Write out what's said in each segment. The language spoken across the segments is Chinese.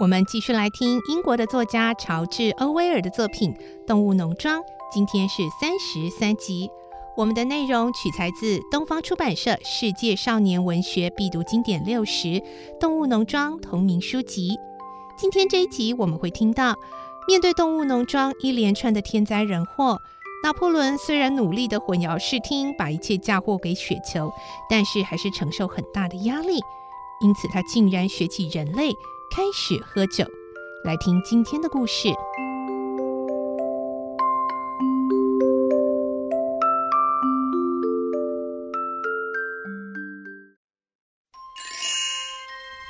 我们继续来听英国的作家乔治·欧威尔的作品《动物农庄》。今天是三十三集，我们的内容取材自东方出版社《世界少年文学必读经典六十》《动物农庄》同名书籍。今天这一集我们会听到，面对动物农庄一连串的天灾人祸。拿破仑虽然努力地混淆视听，把一切嫁祸给雪球，但是还是承受很大的压力。因此，他竟然学起人类，开始喝酒。来听今天的故事：《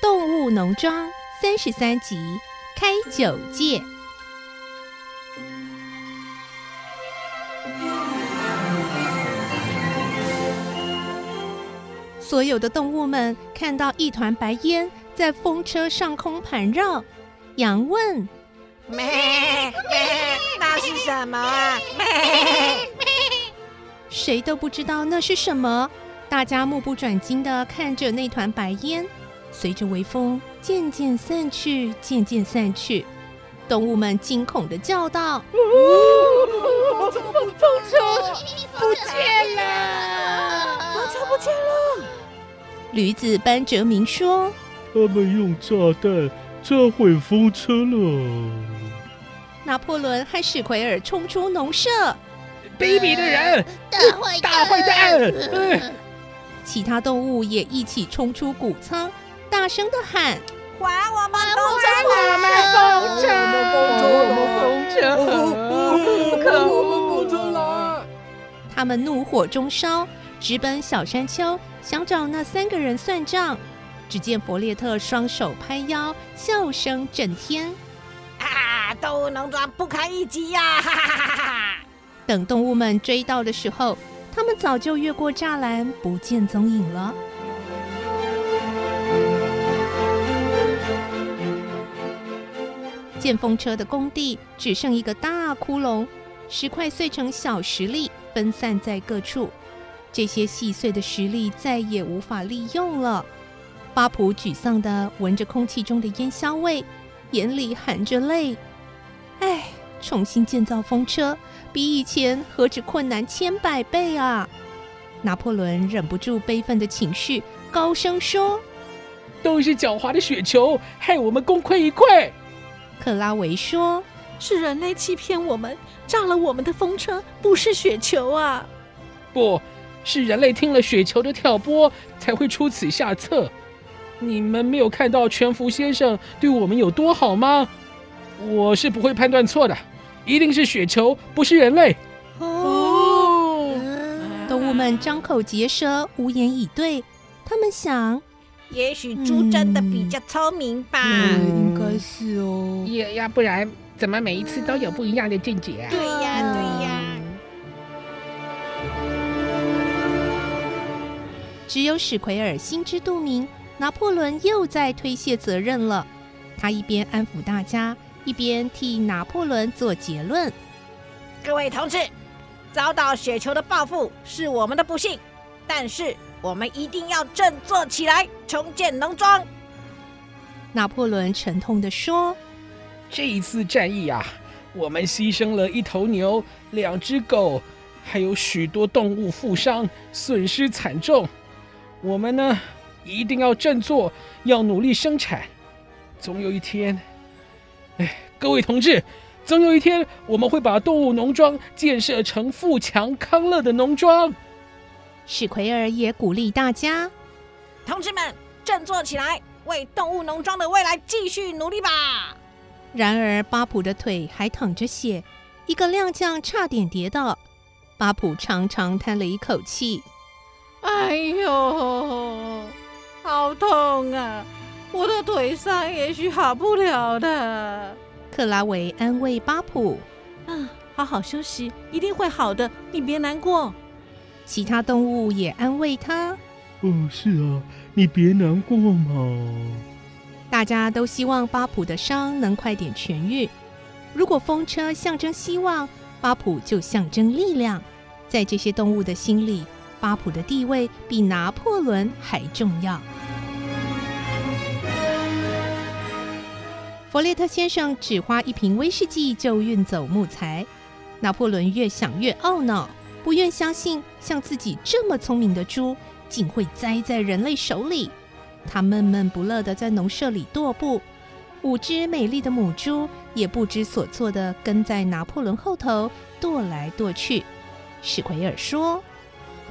动物农庄》三十三集，开酒戒。所有的动物们看到一团白烟在风车上空盘绕，羊问：“咩？那是什么啊？” 谁都不知道那是什么。大家目不转睛的看着那团白烟，随着微风渐渐散去，渐渐散去。动物们惊恐的叫道：“风车不见了！风车不见了！”驴子班哲明说：“他们用炸弹炸毁风车了。”拿破仑和史奎尔冲出农舍，卑鄙的人，大坏大坏蛋！其他动物也一起冲出谷仓，大声的喊：“还我们风车！还我们风车！我们风车！可恶，风车来！”他们怒火中烧。直奔小山丘，想找那三个人算账。只见弗列特双手拍腰，笑声震天：“啊，动物农庄不堪一击呀！”哈哈哈哈。等动物们追到的时候，他们早就越过栅栏，不见踪影了。建风车的工地只剩一个大窟窿，石块碎成小石粒，分散在各处。这些细碎的石粒再也无法利用了。巴普沮丧地闻着空气中的烟硝味，眼里含着泪。唉，重新建造风车比以前何止困难千百倍啊！拿破仑忍不住悲愤的情绪，高声说：“都是狡猾的雪球，害我们功亏一篑。”克拉维说：“是人类欺骗我们，炸了我们的风车，不是雪球啊！”不。是人类听了雪球的挑拨，才会出此下策。你们没有看到全福先生对我们有多好吗？我是不会判断错的，一定是雪球，不是人类。哦，动物们张口结舌，无言以对。他们想，也许猪真的比较聪明吧？嗯，应该是哦。也要不然，怎么每一次都有不一样的见解啊？对呀，对呀。只有史奎尔心知肚明，拿破仑又在推卸责任了。他一边安抚大家，一边替拿破仑做结论：“各位同志，遭到雪球的报复是我们的不幸，但是我们一定要振作起来，重建农庄。”拿破仑沉痛地说：“这一次战役啊，我们牺牲了一头牛、两只狗，还有许多动物负伤，损失惨重。”我们呢，一定要振作，要努力生产。总有一天，哎，各位同志，总有一天，我们会把动物农庄建设成富强康乐的农庄。史奎尔也鼓励大家：同志们，振作起来，为动物农庄的未来继续努力吧！然而，巴普的腿还淌着血，一个踉跄，差点跌倒。巴普长长叹了一口气：“哎呦，好痛啊！我的腿伤也许好不了的。”克拉维安慰巴普：“啊，好好休息，一定会好的，你别难过。”其他动物也安慰他：“哦，是啊，你别难过嘛。”大家都希望巴普的伤能快点痊愈。如果风车象征希望，巴普就象征力量。在这些动物的心里，巴普的地位比拿破仑还重要。弗列特先生只花一瓶威士忌就运走木材，拿破仑越想越懊恼，不愿相信像自己这么聪明的猪竟会栽在人类手里。他闷闷不乐地在农舍里踱步，五只美丽的母猪也不知所措地跟在拿破仑后头踱来踱去。史奎尔说：“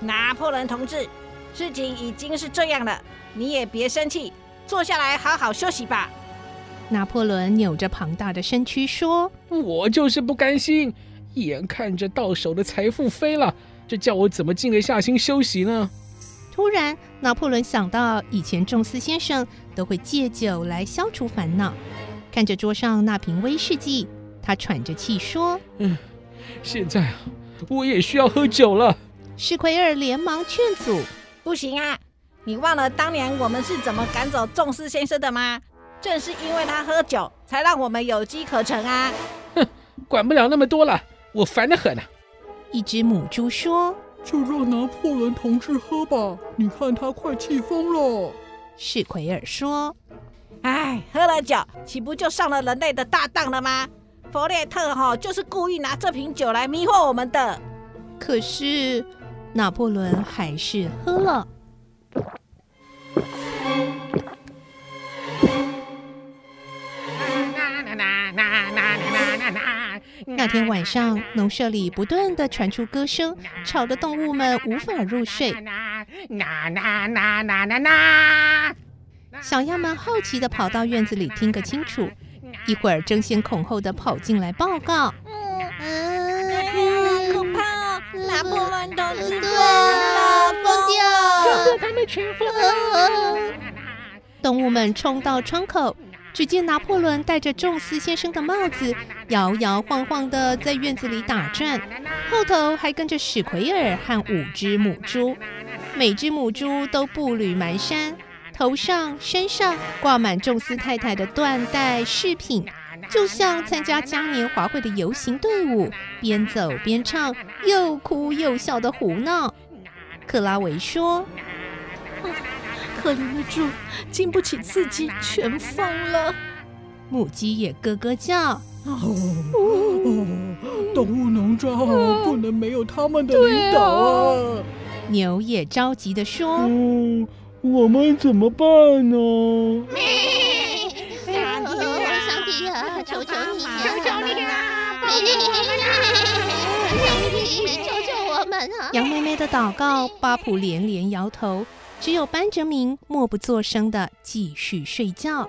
拿破仑同志，事情已经是这样了，你也别生气，坐下来好好休息吧。”拿破仑扭着庞大的身躯说：“我就是不甘心，眼看着到手的财富飞了，这叫我怎么静得下心休息呢？”突然，拿破仑想到以前仲斯先生都会借酒来消除烦恼，看着桌上那瓶威士忌，他喘着气说：“嗯，现在啊，我也需要喝酒了。”史奎尔连忙劝阻：“不行啊，你忘了当年我们是怎么赶走仲斯先生的吗？”正是因为他喝酒，才让我们有机可乘啊！哼，管不了那么多了，我烦得很啊！一只母猪说：“就让拿破仑同志喝吧，你看他快气疯了。”史奎尔说：“哎，喝了酒，岂不就上了人类的大当了吗？弗列特哈就是故意拿这瓶酒来迷惑我们的。”可是拿破仑还是喝了。那天晚上，农舍里不断的传出歌声，吵得动物们无法入睡。小鸭们好奇的跑到院子里听个清楚，一会儿争先恐后的跑进来报告：“嗯，好可拿破仑同志疯了，疯掉！他们全疯了！”动物们冲到窗口。只见拿破仑戴着宙斯先生的帽子，摇摇晃晃的在院子里打转，后头还跟着史奎尔和五只母猪，每只母猪都步履蹒跚，头上、身上挂满宙斯太太的缎带饰品，就像参加嘉年华会的游行队伍，边走边唱，又哭又笑的胡闹。克拉维说。可怜的猪，经不起刺激，全疯了。母鸡也咯咯叫。哦，哦，动物农庄不能没有他们的领导啊！牛也着急地说：“哦，我们怎么办呢？”啊！求求我们啊！羊妹妹的祷告，巴普连连摇头。只有班哲明默不作声地继续睡觉。